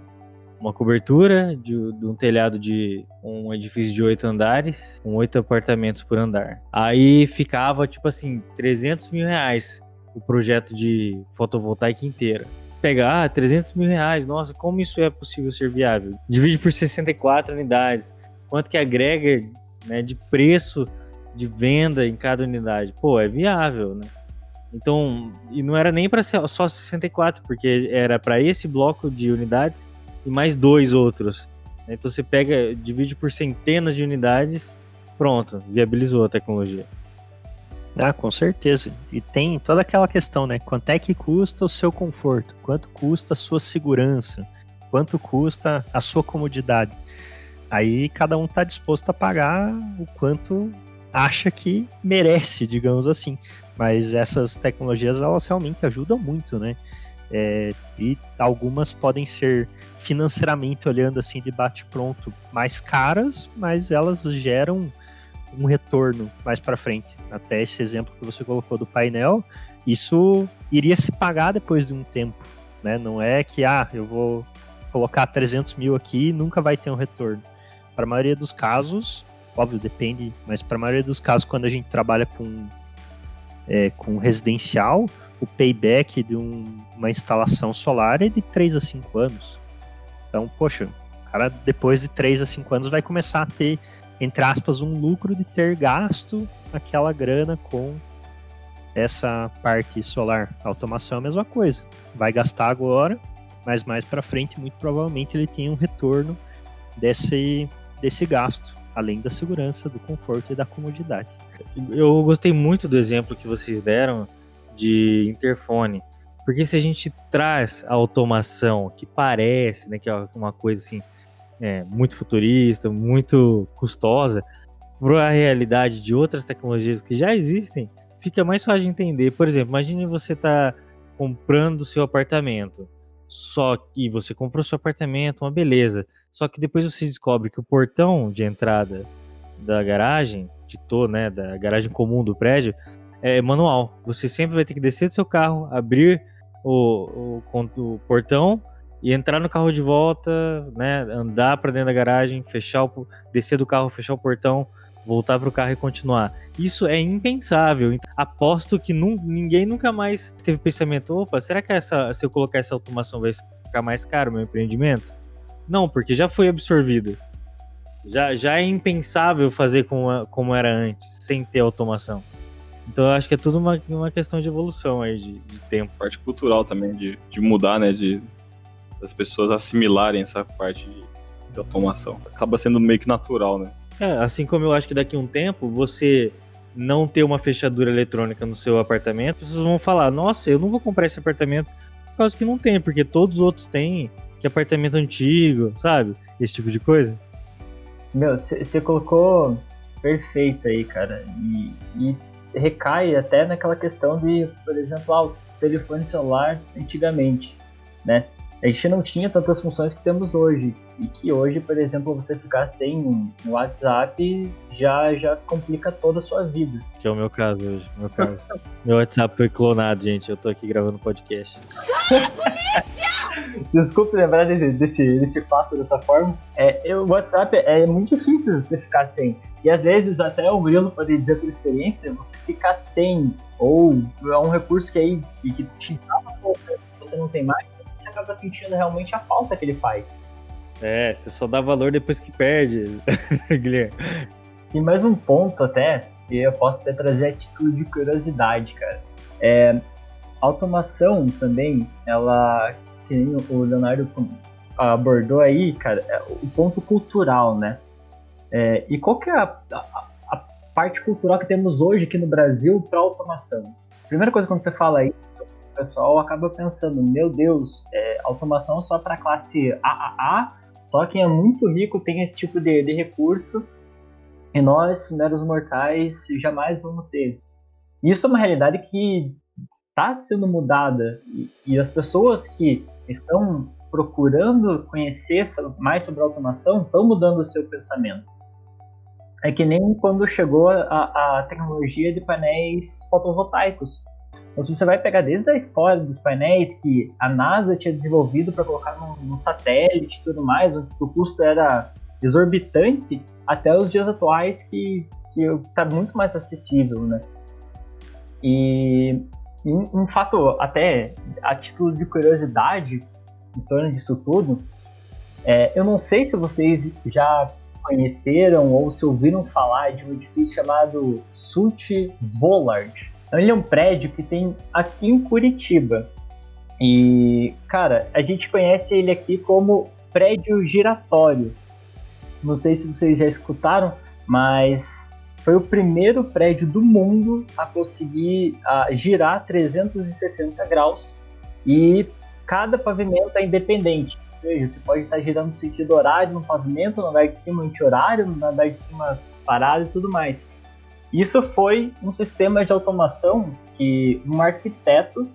uma cobertura de, de, um telhado de um edifício de oito andares, com oito apartamentos por andar. Aí ficava, tipo assim, 300 mil reais o projeto de fotovoltaica inteira. Pegar ah, 300 mil reais, nossa, como isso é possível ser viável? Divide por 64 unidades. Quanto que agrega né, de preço de venda em cada unidade. Pô, é viável, né? Então, e não era nem para só 64, porque era para esse bloco de unidades e mais dois outros. Então você pega, divide por centenas de unidades, pronto, viabilizou a tecnologia. Ah, com certeza. E tem toda aquela questão, né? Quanto é que custa o seu conforto? Quanto custa a sua segurança? Quanto custa a sua comodidade? Aí cada um está disposto a pagar o quanto acha que merece, digamos assim. Mas essas tecnologias, elas realmente ajudam muito, né? É, e algumas podem ser financeiramente olhando assim de bate pronto mais caras, mas elas geram um retorno mais para frente. Até esse exemplo que você colocou do painel, isso iria se pagar depois de um tempo, né? Não é que ah, eu vou colocar 300 mil aqui e nunca vai ter um retorno. Para a maioria dos casos, óbvio, depende, mas para a maioria dos casos, quando a gente trabalha com, é, com residencial, o payback de um, uma instalação solar é de 3 a 5 anos. Então, poxa, o cara depois de 3 a 5 anos vai começar a ter, entre aspas, um lucro de ter gasto aquela grana com essa parte solar. A automação é a mesma coisa. Vai gastar agora, mas mais para frente, muito provavelmente ele tem um retorno desse, desse gasto além da segurança, do conforto e da comodidade. Eu gostei muito do exemplo que vocês deram de interfone, porque se a gente traz a automação que parece, né, que é uma coisa assim é, muito futurista, muito custosa, para a realidade de outras tecnologias que já existem, fica mais fácil de entender. Por exemplo, imagine você tá comprando seu apartamento, só que você comprou seu apartamento, uma beleza. Só que depois você descobre que o portão de entrada da garagem, de to, né, da garagem comum do prédio, é manual. Você sempre vai ter que descer do seu carro, abrir o, o, o portão e entrar no carro de volta, né, andar para dentro da garagem, fechar o, descer do carro, fechar o portão, voltar para o carro e continuar. Isso é impensável. Aposto que ninguém nunca mais teve pensamento: opa, será que essa, se eu colocar essa automação vai ficar mais caro meu empreendimento? Não, porque já foi absorvido. Já, já é impensável fazer como, como era antes, sem ter automação. Então eu acho que é tudo uma, uma questão de evolução aí, de, de tempo. Parte cultural também, de, de mudar, né? De, das pessoas assimilarem essa parte de, de automação. Acaba sendo meio que natural, né? É, assim como eu acho que daqui a um tempo você não ter uma fechadura eletrônica no seu apartamento, as pessoas vão falar: Nossa, eu não vou comprar esse apartamento por causa que não tem, porque todos os outros têm que apartamento antigo, sabe? Esse tipo de coisa. Meu, você colocou perfeito aí, cara. E, e recai até naquela questão de, por exemplo, ah, o telefone celular antigamente, né? A gente não tinha tantas funções que temos hoje. E que hoje, por exemplo, você ficar sem um WhatsApp já, já complica toda a sua vida. Que é o meu caso hoje. Meu, caso. meu WhatsApp foi clonado, gente. Eu tô aqui gravando podcast. Desculpe lembrar desse, desse, desse fato dessa forma. É, o WhatsApp é muito difícil você ficar sem. E às vezes até o Grilo pode dizer por experiência, você ficar sem, ou é um recurso que aí que, que te dá você não tem mais, você acaba sentindo realmente a falta que ele faz. É, você só dá valor depois que perde, Guilherme. E mais um ponto até, que eu posso até trazer a título de curiosidade, cara. É, automação também, ela, que nem o Leonardo abordou aí, cara, é o ponto cultural, né? É, e qual que é a, a, a, parte cultural que temos hoje aqui no Brasil para automação? Primeira coisa quando você fala aí, o pessoal acaba pensando, meu Deus, é, automação só para classe AAA, só quem é muito rico tem esse tipo de, de recurso e nós, meros mortais, jamais vamos ter. Isso é uma realidade que está sendo mudada e, e, as pessoas que estão procurando conhecer mais sobre automação estão mudando o seu pensamento. É que nem quando chegou a, a tecnologia de painéis fotovoltaicos. Então, se você vai pegar desde a história dos painéis que a NASA tinha desenvolvido para colocar num, num, satélite e tudo mais, o, o custo era exorbitante, até os dias atuais que está muito mais acessível, né? E um, fato até a título de curiosidade em torno disso tudo, é, eu não sei se vocês já conheceram ou se ouviram falar de um edifício chamado Sult Vollard. Ele é um prédio que tem aqui em Curitiba. E, cara, a gente conhece ele aqui como prédio giratório. Não sei se vocês já escutaram, mas foi o primeiro prédio do mundo a conseguir a girar 360 graus e cada pavimento é independente. Ou seja, você pode estar girando no sentido horário no pavimento, no andar de cima anti-horário, no andar de cima parado e tudo mais. Isso foi um sistema de automação que um arquiteto,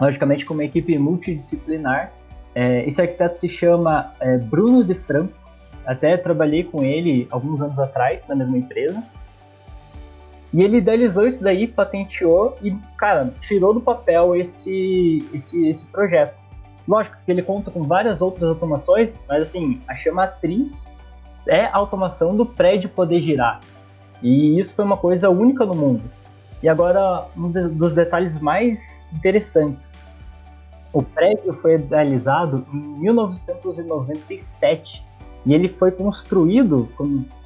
logicamente com uma equipe multidisciplinar, é, esse arquiteto se chama é, Bruno de Franco, até trabalhei com ele alguns anos atrás na mesma empresa. E ele idealizou isso daí, patenteou e, cara, tirou do papel esse, esse, esse projeto. Lógico que ele conta com várias outras automações, mas assim, a chamatriz é a automação do prédio poder girar. E isso foi uma coisa única no mundo. E agora, um dos detalhes mais interessantes. O prédio foi idealizado em 1997 e ele foi construído,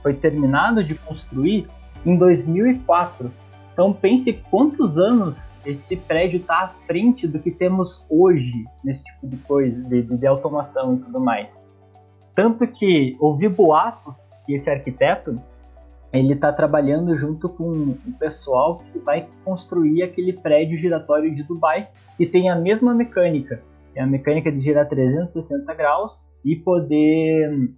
foi terminado de construir em 2004. Então pense quantos anos esse prédio está à frente do que temos hoje nesse tipo de coisa, de, de automação e tudo mais. Tanto que ouvi boatos que esse arquiteto ele está trabalhando junto com o pessoal que vai construir aquele prédio giratório de Dubai que tem a mesma mecânica, é a mecânica de girar 360 graus e poder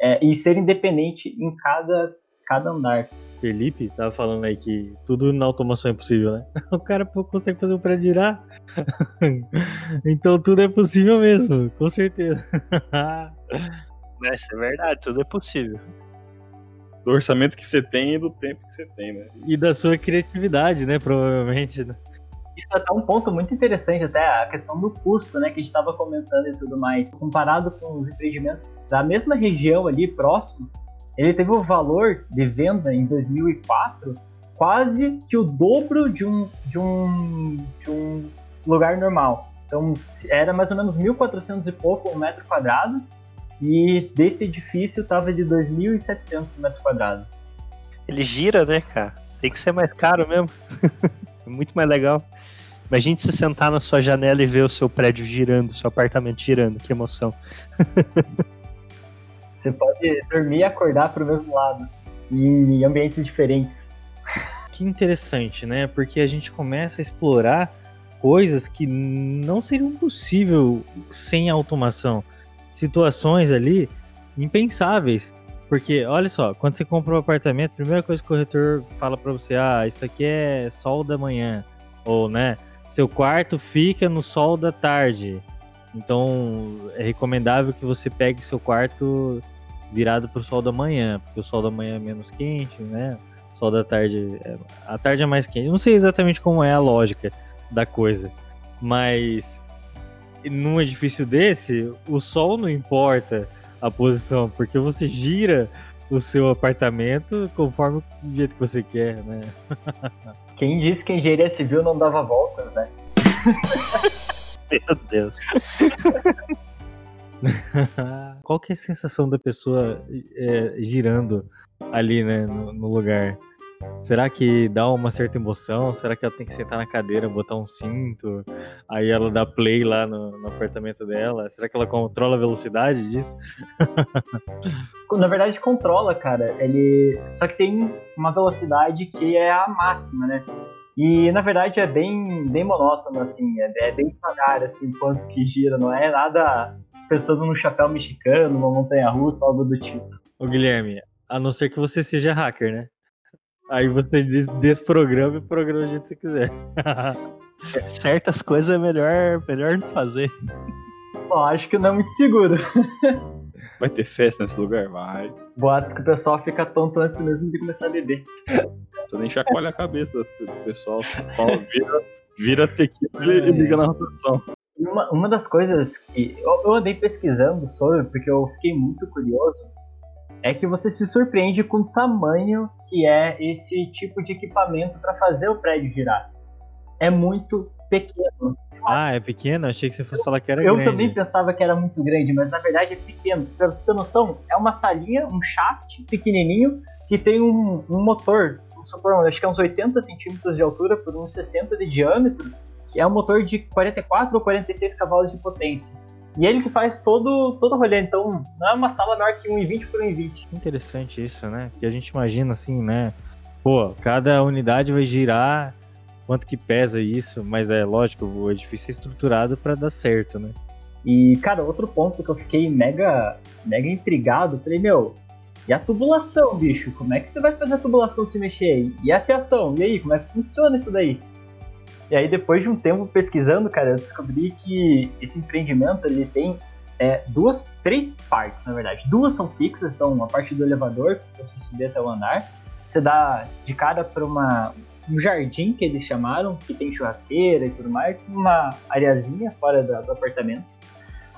é, e ser independente em cada, cada andar. Felipe tava falando aí que tudo na automação é possível, né? O cara consegue fazer um prédio girar. então tudo é possível mesmo, com certeza. Isso é verdade, tudo é possível. Do orçamento que você tem e do tempo que você tem, né? E da sua criatividade, né? Provavelmente. Né? Isso é até um ponto muito interessante, até a questão do custo, né, que a gente estava comentando e tudo mais. Comparado com os empreendimentos da mesma região ali, próximo, ele teve o um valor de venda em 2004 quase que o dobro de um, de um, de um lugar normal. Então, era mais ou menos 1.400 e pouco um metro quadrado, e desse edifício tava de 2.700 metros quadrados. Ele gira, né, cara? Tem que ser mais caro mesmo. É muito mais legal. Imagine se sentar na sua janela e ver o seu prédio girando, seu apartamento girando, que emoção. Você pode dormir e acordar para o mesmo lado, em ambientes diferentes. Que interessante, né? Porque a gente começa a explorar coisas que não seriam possível sem automação. Situações ali impensáveis. Porque, olha só, quando você compra um apartamento, a primeira coisa que o corretor fala para você, ah, isso aqui é sol da manhã. Ou, né, seu quarto fica no sol da tarde. Então, é recomendável que você pegue seu quarto virado para o sol da manhã, porque o sol da manhã é menos quente, né? O sol da tarde, é... a tarde é mais quente. Eu não sei exatamente como é a lógica da coisa, mas num edifício desse, o sol não importa a posição, porque você gira o seu apartamento conforme o jeito que você quer, né? Quem disse que engenharia civil não dava voltas, né? Meu Deus. Qual que é a sensação da pessoa é, girando ali, né, no, no, lugar? Será que dá uma certa emoção? Será que ela tem que sentar na cadeira, botar um cinto? Aí ela dá play lá no, no apartamento dela? Será que ela controla a velocidade disso? na verdade, controla, cara. Ele só que tem uma velocidade que é a máxima, né? E na verdade é bem, bem monótono, assim, é, é bem devagar, assim, quanto que gira, não é nada pensando num chapéu mexicano, numa montanha russa, algo do tipo. Ô Guilherme, a não ser que você seja hacker, né? Aí você desprograma e programa do jeito que você quiser. Certas coisas é melhor, melhor não fazer. Bom, acho que não é muito seguro. Vai ter festa nesse lugar? Vai. Boatos que o pessoal fica tonto antes mesmo de começar a beber. Tu nem chacoalha a cabeça do pessoal. Vira, vira tequila e liga na rotação. Uma, uma das coisas que eu, eu andei pesquisando sobre, porque eu fiquei muito curioso, é que você se surpreende com o tamanho que é esse tipo de equipamento para fazer o prédio girar. É muito pequeno. Ah, é pequeno? Achei que você fosse falar que era eu grande. Eu também pensava que era muito grande, mas na verdade é pequeno. Pra você ter noção, é uma salinha, um shaft pequenininho, que tem um, um motor, supor, acho que é uns 80 centímetros de altura por uns 60 de diâmetro, que é um motor de 44 ou 46 cavalos de potência. E ele que faz todo, todo o rolê, então não é uma sala maior que 1,20 por 1,20. Interessante isso, né? Porque a gente imagina assim, né? Pô, cada unidade vai girar quanto que pesa isso, mas é lógico, o edifício é estruturado para dar certo, né? E, cara, outro ponto que eu fiquei mega, mega intrigado, falei, meu, e a tubulação, bicho? Como é que você vai fazer a tubulação se mexer? E a fiação? E aí, como é que funciona isso daí? E aí, depois de um tempo pesquisando, cara, eu descobri que esse empreendimento ele tem é, duas, três partes, na verdade. Duas são fixas, então a parte do elevador, para você subir até o andar. Você dá de cara para uma um jardim que eles chamaram, que tem churrasqueira e tudo mais, uma areazinha fora do, do apartamento.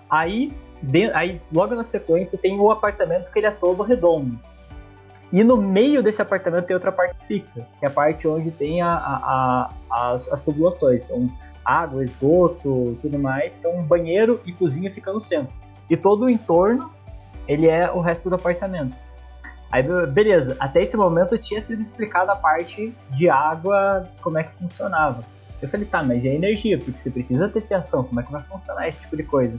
Aí, de, aí, logo na sequência, tem o apartamento que ele é todo redondo. E no meio desse apartamento tem outra parte fixa, que é a parte onde tem a, a, a, as, as, tubulações. Então, água, esgoto, tudo mais. Então, banheiro e cozinha ficam no centro. E todo o entorno, ele é o resto do apartamento. Aí, beleza, até esse momento tinha sido explicado a parte de água, como é que funcionava. Eu falei, tá, mas a energia? Porque você precisa ter tensão, como é que vai funcionar esse tipo de coisa?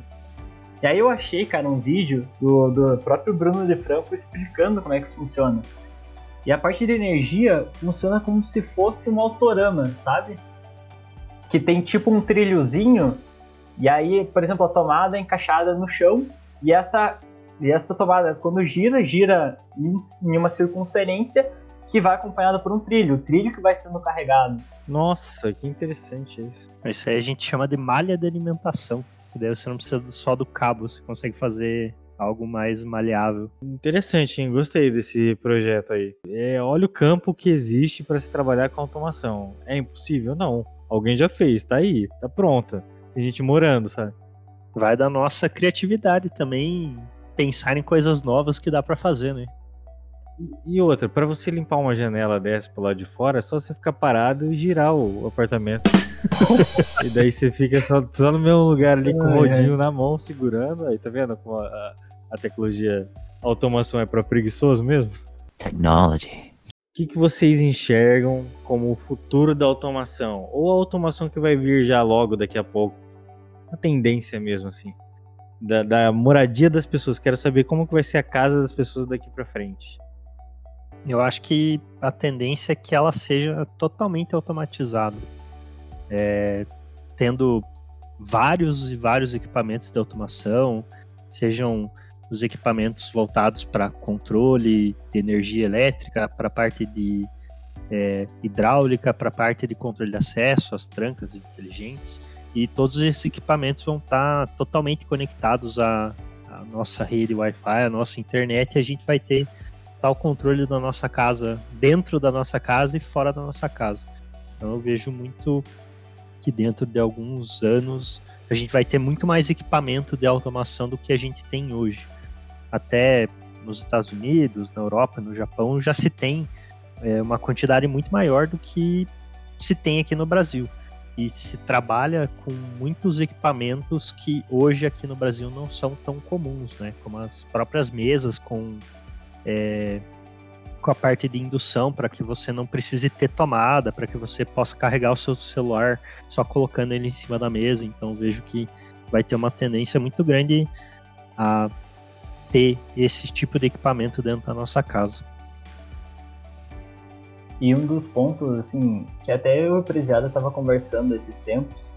E aí eu achei, cara, um vídeo do, do próprio Bruno de Franco explicando como é que funciona. E a parte de energia funciona como se fosse um autorama, sabe? Que tem tipo um trilhozinho, e aí, por exemplo, a tomada é encaixada no chão, e essa, e essa tomada, quando gira, gira em, em uma circunferência que vai acompanhada por um trilho, o trilho que vai sendo carregado. Nossa, que interessante isso. Isso aí a gente chama de malha de alimentação. Que daí você não precisa só do cabo, você consegue fazer algo mais maleável. Interessante, hein? Gostei desse projeto aí. É, olha o campo que existe para se trabalhar com automação. É impossível? Não. Alguém já fez, tá aí, tá pronto. Tem gente morando, sabe? Vai da nossa criatividade também pensar em coisas novas que dá para fazer, né? E, outra, para você limpar uma janela dessa pro lado de fora, é só você ficar parado e girar o apartamento. e daí você fica só, só, no mesmo lugar ali com o rodinho na mão, segurando. Aí tá vendo como a, a, a tecnologia, a automação é para preguiçoso mesmo? Technology. O que, que vocês enxergam como o futuro da automação? Ou a automação que vai vir já logo daqui a pouco? A tendência mesmo, assim. Da, da moradia das pessoas. Quero saber como que vai ser a casa das pessoas daqui para frente. Eu acho que a tendência é que ela seja totalmente automatizada. É, tendo vários e vários equipamentos de automação, sejam os equipamentos voltados para controle de energia elétrica, para a parte de é, hidráulica, para a parte de controle de acesso, as trancas inteligentes, e todos esses equipamentos vão estar tá totalmente conectados à, à nossa rede Wi-Fi, à nossa internet, e a gente vai ter tal controle da nossa casa, dentro da nossa casa e fora da nossa casa. Então eu vejo muito que dentro de alguns anos a gente vai ter muito mais equipamento de automação do que a gente tem hoje. Até nos Estados Unidos, na Europa, no Japão, já se tem é, uma quantidade muito maior do que se tem aqui no Brasil. E se trabalha com muitos equipamentos que hoje aqui no Brasil não são tão comuns, né? Como as próprias mesas com é, com a parte de indução para que você não precise ter tomada, para que você possa carregar o seu celular só colocando ele em cima da mesa. Então vejo que vai ter uma tendência muito grande a ter esse tipo de equipamento dentro da nossa casa. E um dos pontos, assim, que até eu e o estava conversando esses tempos,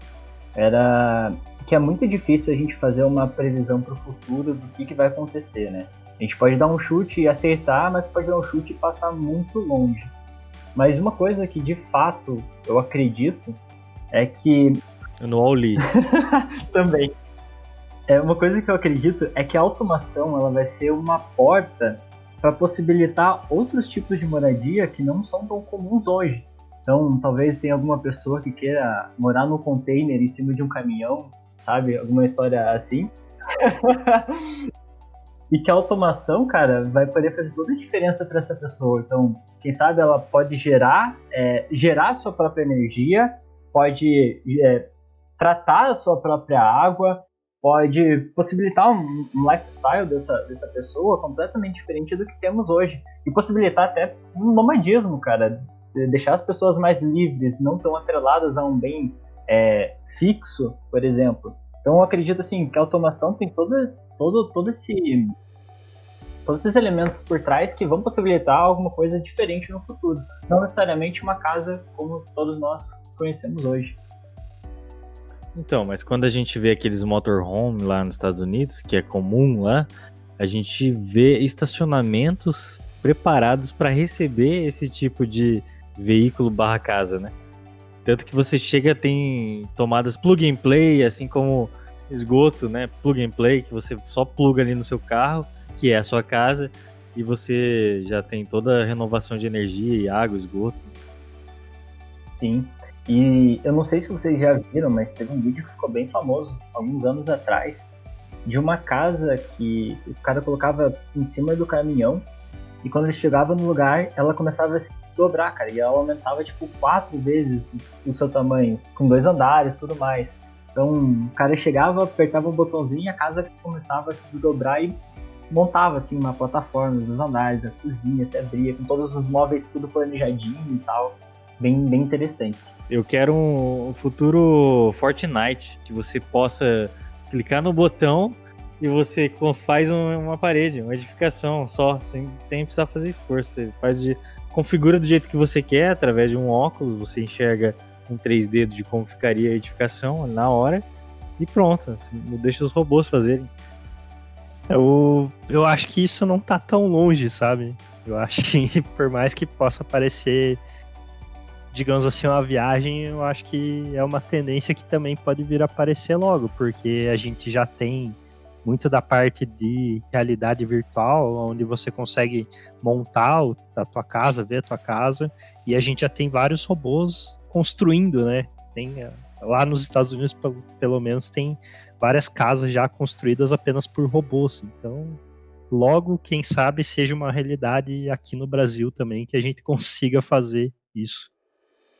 era que é muito difícil a gente fazer uma previsão para o futuro do que, que vai acontecer, né? A gente pode dar um chute e acertar, mas pode dar um chute e passar muito longe. Mas uma coisa que de fato eu acredito é que. No Auli. Também. É, uma coisa que eu acredito é que a automação ela vai ser uma porta para possibilitar outros tipos de moradia que não são tão comuns hoje. Então, talvez tenha alguma pessoa que queira morar no container em cima de um caminhão, sabe? Alguma história assim. e que a automação, cara, vai poder fazer toda a diferença para essa pessoa. Então, quem sabe ela pode gerar, é, gerar sua própria energia, pode é, tratar a sua própria água, pode possibilitar um, um, lifestyle dessa, dessa pessoa completamente diferente do que temos hoje. E possibilitar até um nomadismo, cara. Deixar as pessoas mais livres, não tão atreladas a um bem é, fixo, por exemplo. Então eu acredito assim que a automação tem todo, todo, todo esse todos esses elementos por trás que vão possibilitar alguma coisa diferente no futuro. Não necessariamente uma casa como todos nós conhecemos hoje. Então, mas quando a gente vê aqueles motorhome lá nos Estados Unidos, que é comum lá, a gente vê estacionamentos preparados para receber esse tipo de veículo barra casa, né? Tanto que você chega, tem tomadas plug and play, assim como esgoto, né? Plug and play, que você só pluga ali no seu carro, que é a sua casa, e você já tem toda a renovação de energia e água, esgoto. Sim. E eu não sei se vocês já viram, mas teve um vídeo que ficou bem famoso alguns anos atrás de uma casa que o cara colocava em cima do caminhão e quando ele chegava no lugar, ela começava a se dobrar, cara, e ela aumentava tipo quatro vezes o seu tamanho, com dois andares, tudo mais. Então, o cara chegava, apertava um botãozinho, a casa começava a se desdobrar e montava assim uma plataforma dos andares, a cozinha se abria com todos os móveis tudo planejadinho e tal, bem bem interessante. Eu quero um futuro Fortnite que você possa clicar no botão e você faz uma parede, uma edificação só, sem, sem precisar fazer esforço. Você configura do jeito que você quer, através de um óculos, você enxerga um 3D de como ficaria a edificação na hora e pronto. Assim, deixa os robôs fazerem. Eu, eu acho que isso não tá tão longe, sabe? Eu acho que por mais que possa parecer, digamos assim, uma viagem, eu acho que é uma tendência que também pode vir a aparecer logo, porque a gente já tem muito da parte de realidade virtual, onde você consegue montar a tua casa, ver a tua casa, e a gente já tem vários robôs construindo, né? Tem, eh, lá nos Estados Unidos, pelo menos, tem várias casas já construídas apenas por robôs. Então, logo, quem sabe, seja uma realidade aqui no Brasil também, que a gente consiga fazer isso.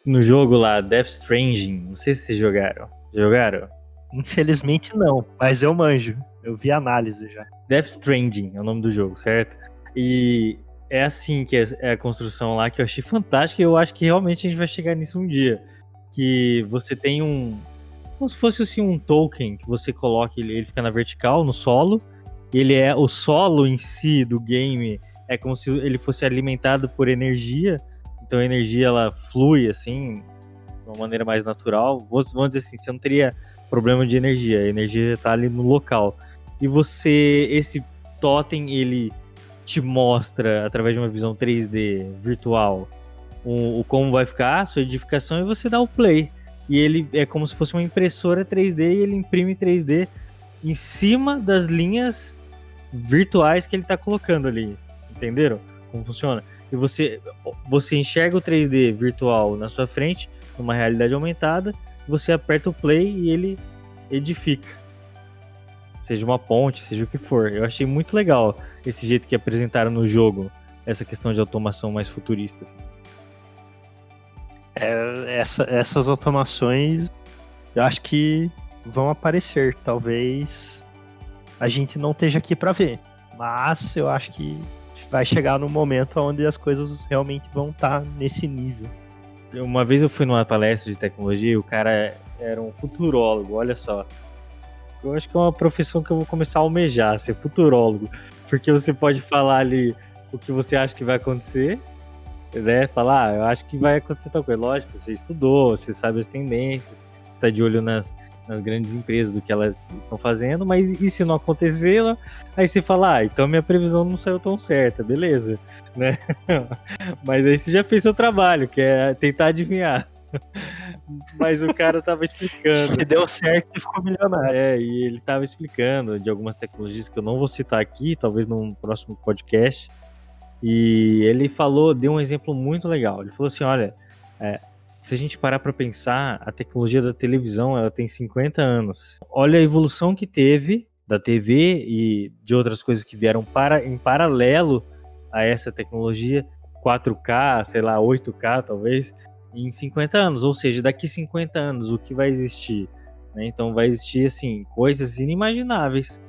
No jogo lá, Death Stranding, não sei se vocês jogaram. Jogaram? Infelizmente não, mas eu manjo. Eu vi análise já. Death Stranding é o nome do jogo, certo? E é assim que é, é a construção lá que eu achei fantástica e eu acho que realmente a gente vai chegar nisso um dia. Que você tem um. Como se fosse assim um token que você coloca, ele, ele fica na vertical, no solo. Ele é. O solo em si do game é como se ele fosse alimentado por energia. Então a energia ela flui assim, de uma maneira mais natural. Vamos dizer assim, você não teria problema de energia, a energia está ali no local. E você, esse totem ele te mostra através de uma visão 3D virtual o, o como vai ficar a sua edificação e você dá o play. E ele é como se fosse uma impressora 3D e ele imprime 3D em cima das linhas virtuais que ele está colocando ali. Entenderam como funciona? E você, você enxerga o 3D virtual na sua frente, numa realidade aumentada, você aperta o play e ele edifica. Seja uma ponte, seja o que for. Eu achei muito legal esse jeito que apresentaram no jogo, essa questão de automação mais futurista. Assim. É, essa, essas automações eu acho que vão aparecer. Talvez a gente não esteja aqui para ver, mas eu acho que vai chegar no momento onde as coisas realmente vão estar tá nesse nível. Uma vez eu fui numa palestra de tecnologia e o cara era um futurólogo, olha só. Eu acho que é uma profissão que eu vou começar a almejar, ser futurólogo. Porque você pode falar ali o que você acha que vai acontecer né? Falar, ah, eu acho que vai acontecer tal coisa. Lógico, você estudou, você sabe as tendências, está de olho nas, nas grandes empresas do que elas estão fazendo, mas e se não acontecer, aí você fala, ah, então minha previsão não saiu tão certa, beleza, né? mas aí você já fez seu trabalho, que é tentar adivinhar. Mas o cara tava explicando. Se deu certo, ele ficou milionário. É, e ele tava explicando de algumas tecnologias que eu não vou citar aqui, talvez num próximo podcast, e ele falou, deu um exemplo muito legal. Ele falou assim: olha, é, se a gente parar para pensar, a tecnologia da televisão ela tem 50 anos. Olha a evolução que teve da TV e de outras coisas que vieram para em paralelo a essa tecnologia 4K, sei lá, 8K talvez, em 50 anos. Ou seja, daqui 50 anos o que vai existir? Né? Então vai existir assim coisas inimagináveis,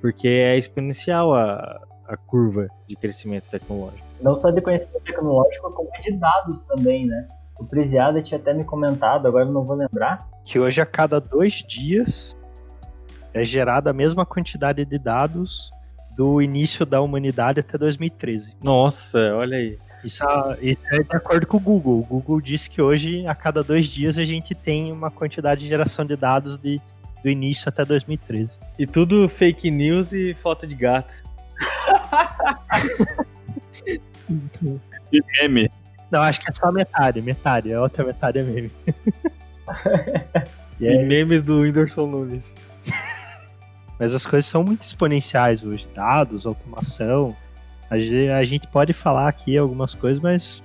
porque é exponencial a, a curva de crescimento tecnológico. Não só de conhecimento tecnológico, como de dados também, né? O Presiada tinha até me comentado, agora não vou lembrar. Que hoje a cada dois dias é gerada a mesma quantidade de dados do início da humanidade até 2013. Nossa, olha aí. Isso, isso, é de acordo com o Google. O Google disse que hoje, a cada dois dias, a gente tem uma quantidade de geração de dados de, do início até 2013. E tudo fake news e foto de gato. e meme. Não, acho que é só metade, metade. A outra metade é meme. e, e memes do Whindersson Nunes. Mas as coisas são muito exponenciais hoje. Dados, automação. A gente pode falar aqui algumas coisas, mas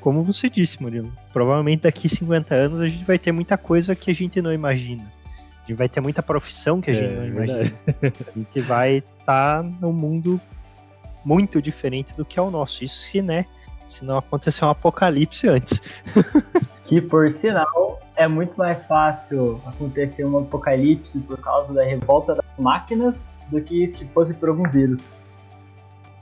como você disse, Murilo, provavelmente daqui 50 anos a gente vai ter muita coisa que a gente não imagina. A gente vai ter muita profissão que a gente é, não imagina. A gente vai estar tá num mundo muito diferente do que é o nosso. Isso se, né, se não acontecer um apocalipse antes. que, por sinal, é muito mais fácil acontecer um apocalipse por causa da revolta das máquinas do que se fosse por algum vírus.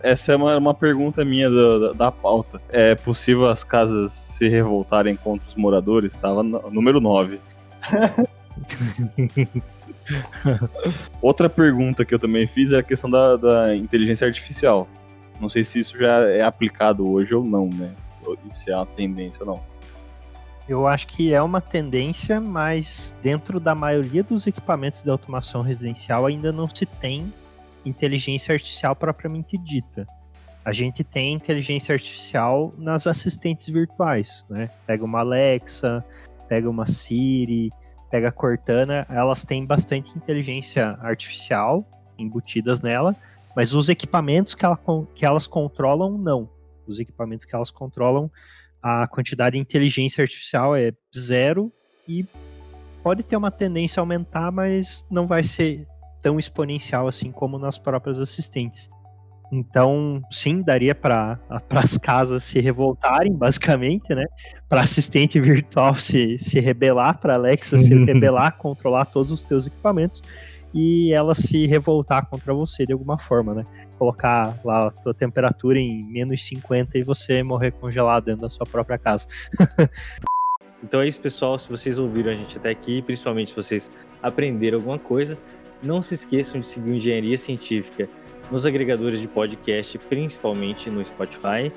Essa é uma, uma pergunta minha da, da, da, pauta. É possível as casas se revoltarem contra os moradores? Estava no número 9. Outra pergunta que eu também fiz é a questão da, da, inteligência artificial. Não sei se isso já é aplicado hoje ou não, né? Se é uma tendência ou não. Eu acho que é uma tendência, mas dentro da maioria dos equipamentos de automação residencial ainda não se tem inteligência artificial propriamente dita. A gente tem inteligência artificial nas assistentes virtuais, né? Pega uma Alexa, pega uma Siri, pega a Cortana, elas têm bastante inteligência artificial embutidas nela, mas os equipamentos que, ela, que elas controlam, não. Os equipamentos que elas controlam, a quantidade de inteligência artificial é zero e pode ter uma tendência a aumentar, mas não vai ser tão exponencial assim como nas próprias assistentes. Então, sim, daria para as casas se revoltarem, basicamente, né? Para assistente virtual se, se rebelar, para Alexa se rebelar, controlar todos os teus equipamentos e ela se revoltar contra você de alguma forma, né? Colocar lá a tua temperatura em menos 50 e você morrer congelado dentro da sua própria casa. então é isso, pessoal. Se vocês ouviram a gente até aqui, principalmente se vocês aprenderam alguma coisa, não se esqueçam de seguir o Engenharia Científica nos agregadores de podcast, principalmente no Spotify.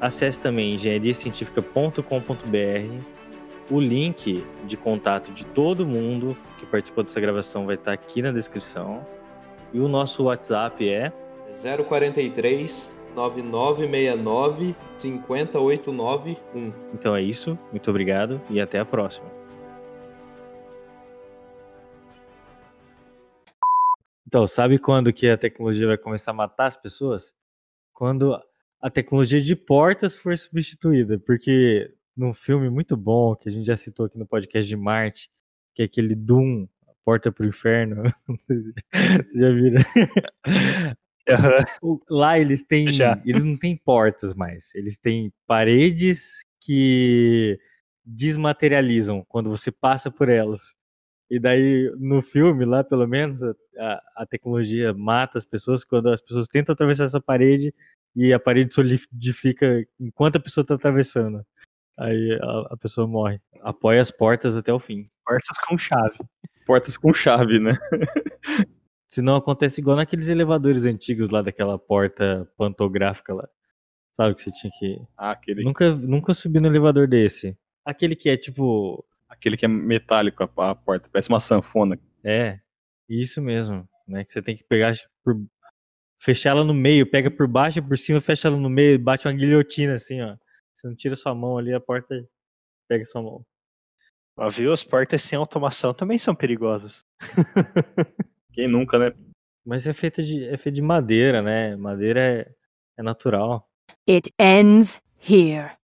Acesse também engenhariacientifica.com.br. O link de contato de todo mundo que participou dessa gravação vai estar aqui na descrição. E o nosso WhatsApp é 043 9969 50891. Então é isso, muito obrigado e até a próxima. Então, sabe quando que a tecnologia vai começar a matar as pessoas? Quando a tecnologia de portas for substituída, porque num filme muito bom que a gente já citou aqui no podcast de Marte, que é aquele Doom, a Porta pro Inferno. Vocês já viram? Uhum. Lá eles têm. Já. Eles não têm portas mais. Eles têm paredes que desmaterializam quando você passa por elas. E daí, no filme, lá pelo menos, a, a, tecnologia mata as pessoas quando as pessoas tentam atravessar essa parede e a parede solidifica enquanto a pessoa está atravessando. Aí a, a, pessoa morre. Apoia as portas até o fim. Portas com chave. Portas com chave, né? Senão acontece igual naqueles elevadores antigos lá daquela porta pantográfica lá. Sabe que você tinha que. Ah, aquele. Nunca, nunca subi no elevador desse. Aquele que é tipo. Aquele que é metálico a, a porta, parece uma sanfona. É, isso mesmo. Né? Que você tem que pegar por. Fechar ela no meio, pega por baixo, por cima, fecha ela no meio e bate uma guilhotina assim, ó. Você não tira sua mão ali, a porta pega sua mão. Mas viu? As portas sem automação também são perigosas. Quem nunca, né? Mas é feita de, é feita de madeira, né? Madeira é, é natural. It ends here.